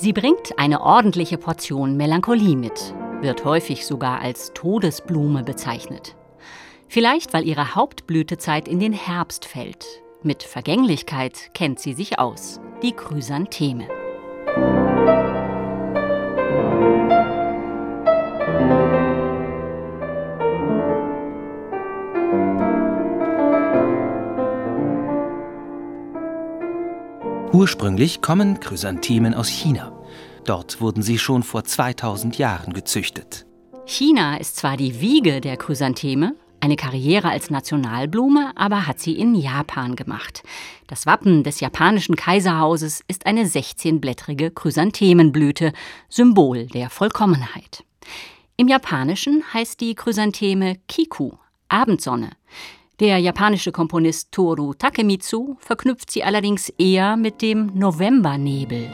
Sie bringt eine ordentliche Portion Melancholie mit, wird häufig sogar als Todesblume bezeichnet. Vielleicht, weil ihre Hauptblütezeit in den Herbst fällt. Mit Vergänglichkeit kennt sie sich aus, die Chrysantheme. Ursprünglich kommen Chrysanthemen aus China. Dort wurden sie schon vor 2000 Jahren gezüchtet. China ist zwar die Wiege der Chrysantheme, eine Karriere als Nationalblume aber hat sie in Japan gemacht. Das Wappen des japanischen Kaiserhauses ist eine 16-blättrige Chrysanthemenblüte, Symbol der Vollkommenheit. Im Japanischen heißt die Chrysantheme Kiku, Abendsonne. Der japanische Komponist Toru Takemitsu verknüpft sie allerdings eher mit dem Novembernebel.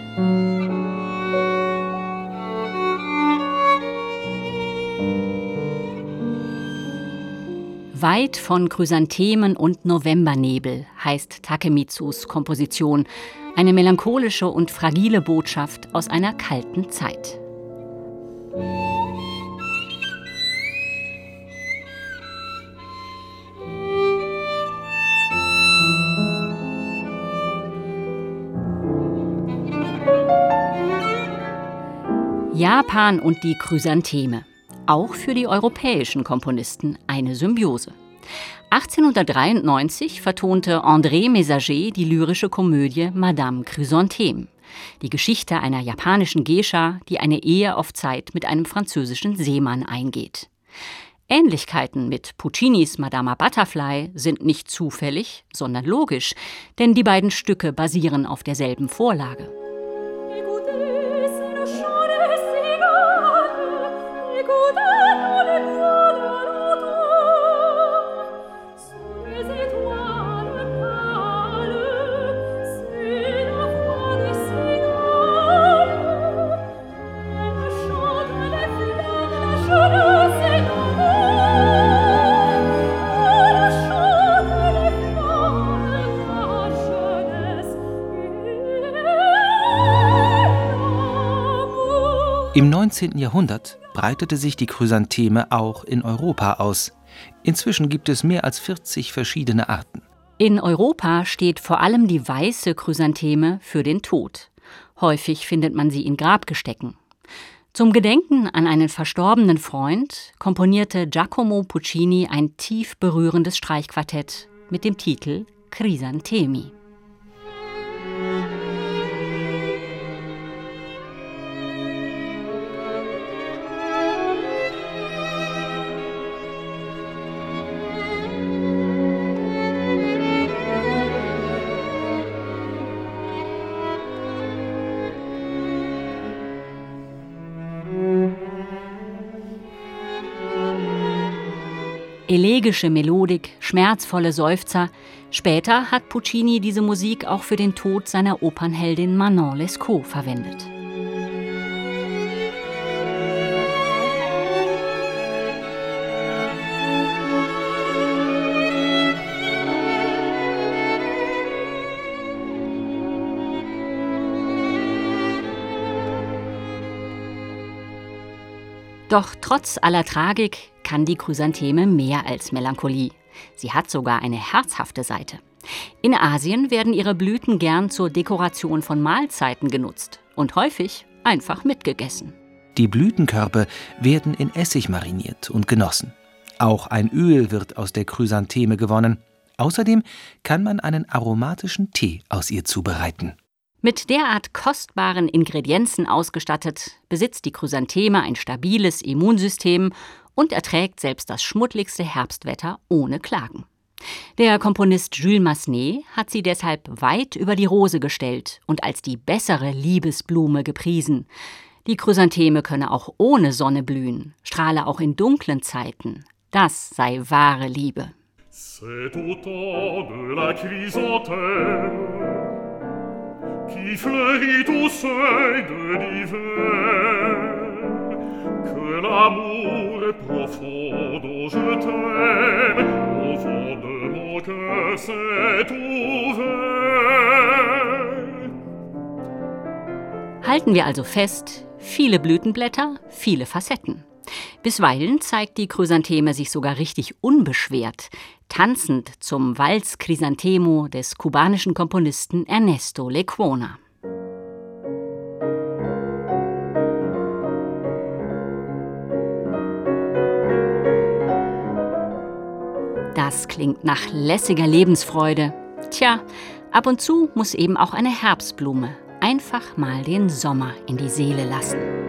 Weit von Chrysanthemen und Novembernebel heißt Takemitsus Komposition, eine melancholische und fragile Botschaft aus einer kalten Zeit. Japan und die Chrysantheme. Auch für die europäischen Komponisten eine Symbiose. 1893 vertonte André Messager die lyrische Komödie Madame Chrysantheme. Die Geschichte einer japanischen Geisha, die eine Ehe auf Zeit mit einem französischen Seemann eingeht. Ähnlichkeiten mit Puccinis Madama Butterfly sind nicht zufällig, sondern logisch, denn die beiden Stücke basieren auf derselben Vorlage. Im 19. Jahrhundert breitete sich die Chrysantheme auch in Europa aus. Inzwischen gibt es mehr als 40 verschiedene Arten. In Europa steht vor allem die weiße Chrysantheme für den Tod. Häufig findet man sie in Grabgestecken. Zum Gedenken an einen verstorbenen Freund komponierte Giacomo Puccini ein tief berührendes Streichquartett mit dem Titel Chrysanthemi. Elegische Melodik, schmerzvolle Seufzer. Später hat Puccini diese Musik auch für den Tod seiner Opernheldin Manon Lescaut verwendet. Doch trotz aller Tragik kann die Chrysantheme mehr als Melancholie. Sie hat sogar eine herzhafte Seite. In Asien werden ihre Blüten gern zur Dekoration von Mahlzeiten genutzt und häufig einfach mitgegessen. Die Blütenkörper werden in Essig mariniert und genossen. Auch ein Öl wird aus der Chrysantheme gewonnen. Außerdem kann man einen aromatischen Tee aus ihr zubereiten. Mit derart kostbaren Ingredienzen ausgestattet, besitzt die Chrysantheme ein stabiles Immunsystem und erträgt selbst das schmuddligste Herbstwetter ohne Klagen. Der Komponist Jules Massenet hat sie deshalb weit über die Rose gestellt und als die bessere Liebesblume gepriesen. Die Chrysantheme könne auch ohne Sonne blühen, strahle auch in dunklen Zeiten. Das sei wahre Liebe. C'est au temps de la chrysanthème qui fleurit au seuil de l'hiver, que l'amour profond dont je t'aime, au fond de mon cœur s'est ouvert. Halten wir also fest, viele Blütenblätter, viele Facetten. Bisweilen zeigt die Chrysantheme sich sogar richtig unbeschwert, tanzend zum Vals Chrysanthemo des kubanischen Komponisten Ernesto Lecuona. Das klingt nach lässiger Lebensfreude. Tja, ab und zu muss eben auch eine Herbstblume einfach mal den Sommer in die Seele lassen.